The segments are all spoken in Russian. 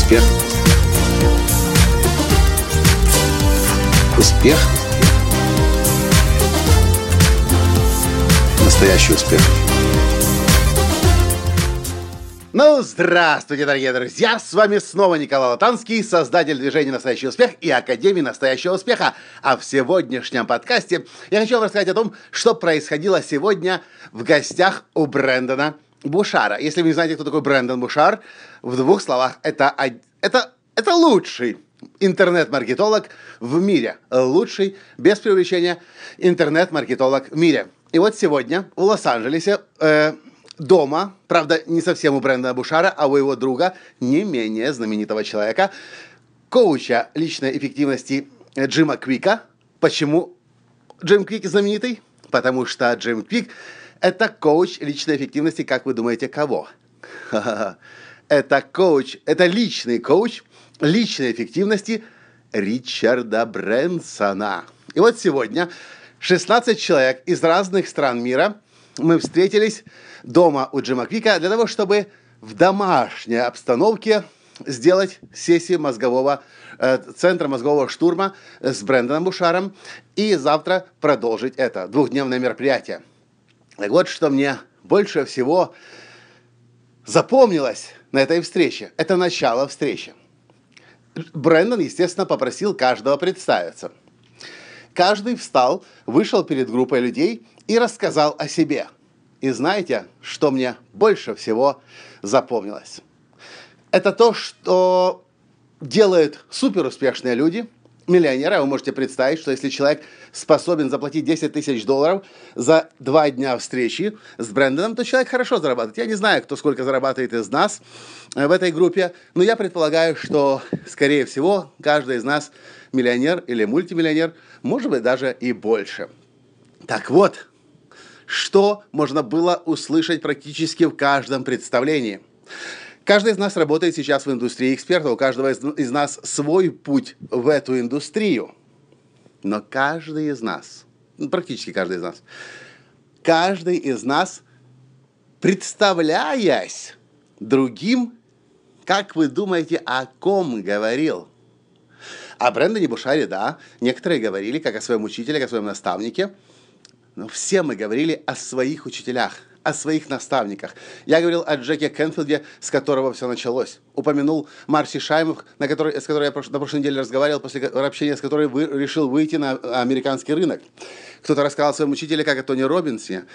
Успех. Успех. Настоящий успех. Ну, здравствуйте, дорогие друзья! С вами снова Николай Латанский, создатель движения «Настоящий успех» и Академии «Настоящего успеха». А в сегодняшнем подкасте я хочу вам рассказать о том, что происходило сегодня в гостях у Брэндона Бушара. Если вы не знаете, кто такой Брэндон Бушар, в двух словах, это, это, это лучший интернет-маркетолог в мире. Лучший, без преувеличения, интернет-маркетолог в мире. И вот сегодня в Лос-Анджелесе э, дома, правда, не совсем у Брэндона Бушара, а у его друга, не менее знаменитого человека, коуча личной эффективности Джима Квика. Почему Джим Квик знаменитый? Потому что Джим Квик – это коуч личной эффективности, как вы думаете, кого? Это коуч, это личный коуч личной эффективности Ричарда Брэнсона. И вот сегодня 16 человек из разных стран мира мы встретились дома у Джима Квика для того, чтобы в домашней обстановке сделать сессию мозгового э, центра мозгового штурма с Брэндоном Бушаром и завтра продолжить это двухдневное мероприятие. Так вот, что мне больше всего запомнилось на этой встрече. Это начало встречи. Брэндон, естественно, попросил каждого представиться. Каждый встал, вышел перед группой людей и рассказал о себе – и знаете, что мне больше всего запомнилось? Это то, что делают суперуспешные люди, миллионеры. Вы можете представить, что если человек способен заплатить 10 тысяч долларов за два дня встречи с Брэндоном, то человек хорошо зарабатывает. Я не знаю, кто сколько зарабатывает из нас э, в этой группе, но я предполагаю, что, скорее всего, каждый из нас миллионер или мультимиллионер, может быть, даже и больше. Так вот, что можно было услышать практически в каждом представлении. Каждый из нас работает сейчас в индустрии эксперта, у каждого из нас свой путь в эту индустрию. Но каждый из нас, ну, практически каждый из нас, каждый из нас, представляясь другим, как вы думаете, о ком говорил? О Брэндоне Бушаре, да. Некоторые говорили, как о своем учителе, как о своем наставнике – но все мы говорили о своих учителях, о своих наставниках. Я говорил о Джеке Кенфилде, с которого все началось. Упомянул Марси Шаймов, на которой, с которой я на прошлой неделе разговаривал, после общения с которой вы, решил выйти на американский рынок. Кто-то рассказал о своем учителе, как о Тони Робинсе.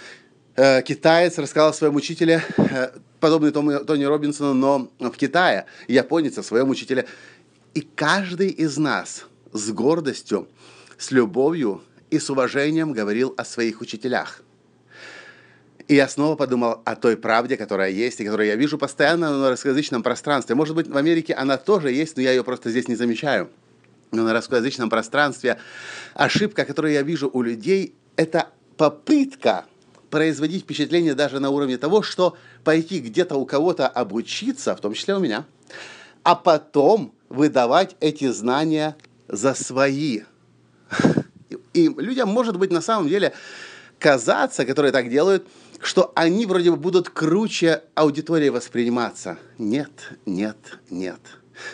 Э, китаец рассказал о своем учителе, э, подобный Тони Робинсону, но в Китае. Японец о своем учителе. И каждый из нас с гордостью, с любовью и с уважением говорил о своих учителях. И я снова подумал о той правде, которая есть, и которую я вижу постоянно на русскоязычном пространстве. Может быть, в Америке она тоже есть, но я ее просто здесь не замечаю. Но на русскоязычном пространстве ошибка, которую я вижу у людей, это попытка производить впечатление даже на уровне того, что пойти где-то у кого-то обучиться, в том числе у меня, а потом выдавать эти знания за свои. И людям может быть на самом деле казаться, которые так делают, что они вроде бы будут круче аудитории восприниматься. Нет, нет, нет.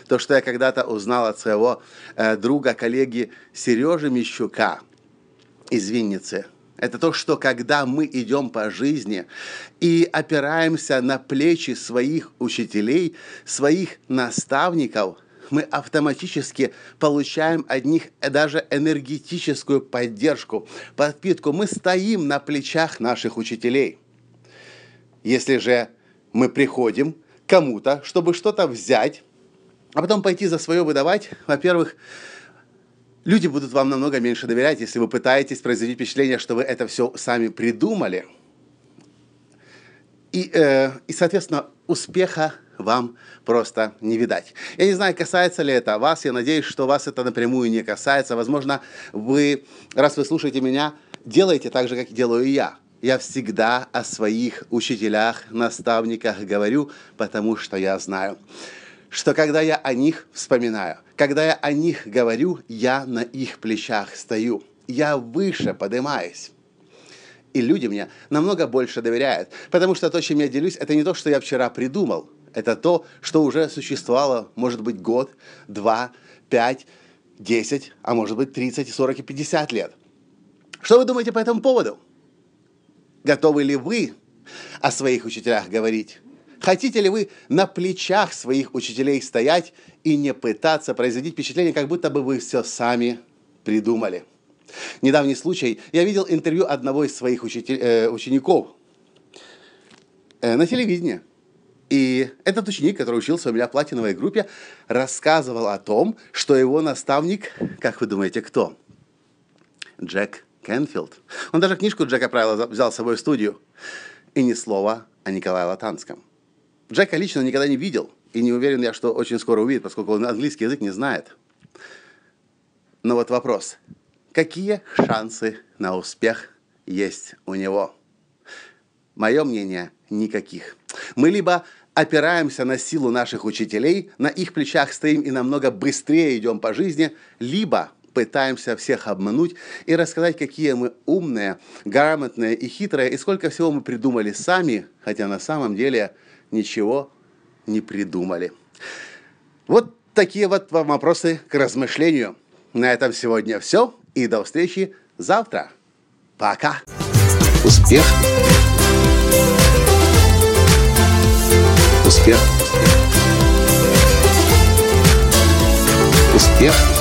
То, что я когда-то узнал от своего э, друга, коллеги Сережи Мещука из Винницы, это то, что когда мы идем по жизни и опираемся на плечи своих учителей, своих наставников – мы автоматически получаем от них даже энергетическую поддержку, подпитку. Мы стоим на плечах наших учителей. Если же мы приходим кому-то, чтобы что-то взять, а потом пойти за свое выдавать, во-первых, люди будут вам намного меньше доверять, если вы пытаетесь произвести впечатление, что вы это все сами придумали. И, э, и соответственно, успеха вам просто не видать. Я не знаю, касается ли это вас, я надеюсь, что вас это напрямую не касается. Возможно, вы, раз вы слушаете меня, делаете так же, как делаю я. Я всегда о своих учителях, наставниках говорю, потому что я знаю, что когда я о них вспоминаю, когда я о них говорю, я на их плечах стою, я выше поднимаюсь. И люди мне намного больше доверяют, потому что то, чем я делюсь, это не то, что я вчера придумал – это то, что уже существовало, может быть, год, два, пять, десять, а может быть, тридцать, сорок и пятьдесят лет. Что вы думаете по этому поводу? Готовы ли вы о своих учителях говорить? Хотите ли вы на плечах своих учителей стоять и не пытаться производить впечатление, как будто бы вы все сами придумали? Недавний случай. Я видел интервью одного из своих учитель, э, учеников э, на телевидении. И этот ученик, который учился у меня в платиновой группе, рассказывал о том, что его наставник, как вы думаете, кто? Джек Кенфилд. Он даже книжку Джека Прайла взял с собой в студию. И ни слова о Николае Латанском. Джека лично никогда не видел, и не уверен я, что очень скоро увидит, поскольку он английский язык не знает. Но вот вопрос. Какие шансы на успех есть у него? Мое мнение – никаких. Мы либо опираемся на силу наших учителей, на их плечах стоим и намного быстрее идем по жизни, либо пытаемся всех обмануть и рассказать, какие мы умные, грамотные и хитрые, и сколько всего мы придумали сами, хотя на самом деле ничего не придумали. Вот такие вот вопросы к размышлению. На этом сегодня все, и до встречи завтра. Пока! Успех! Успех! Успех!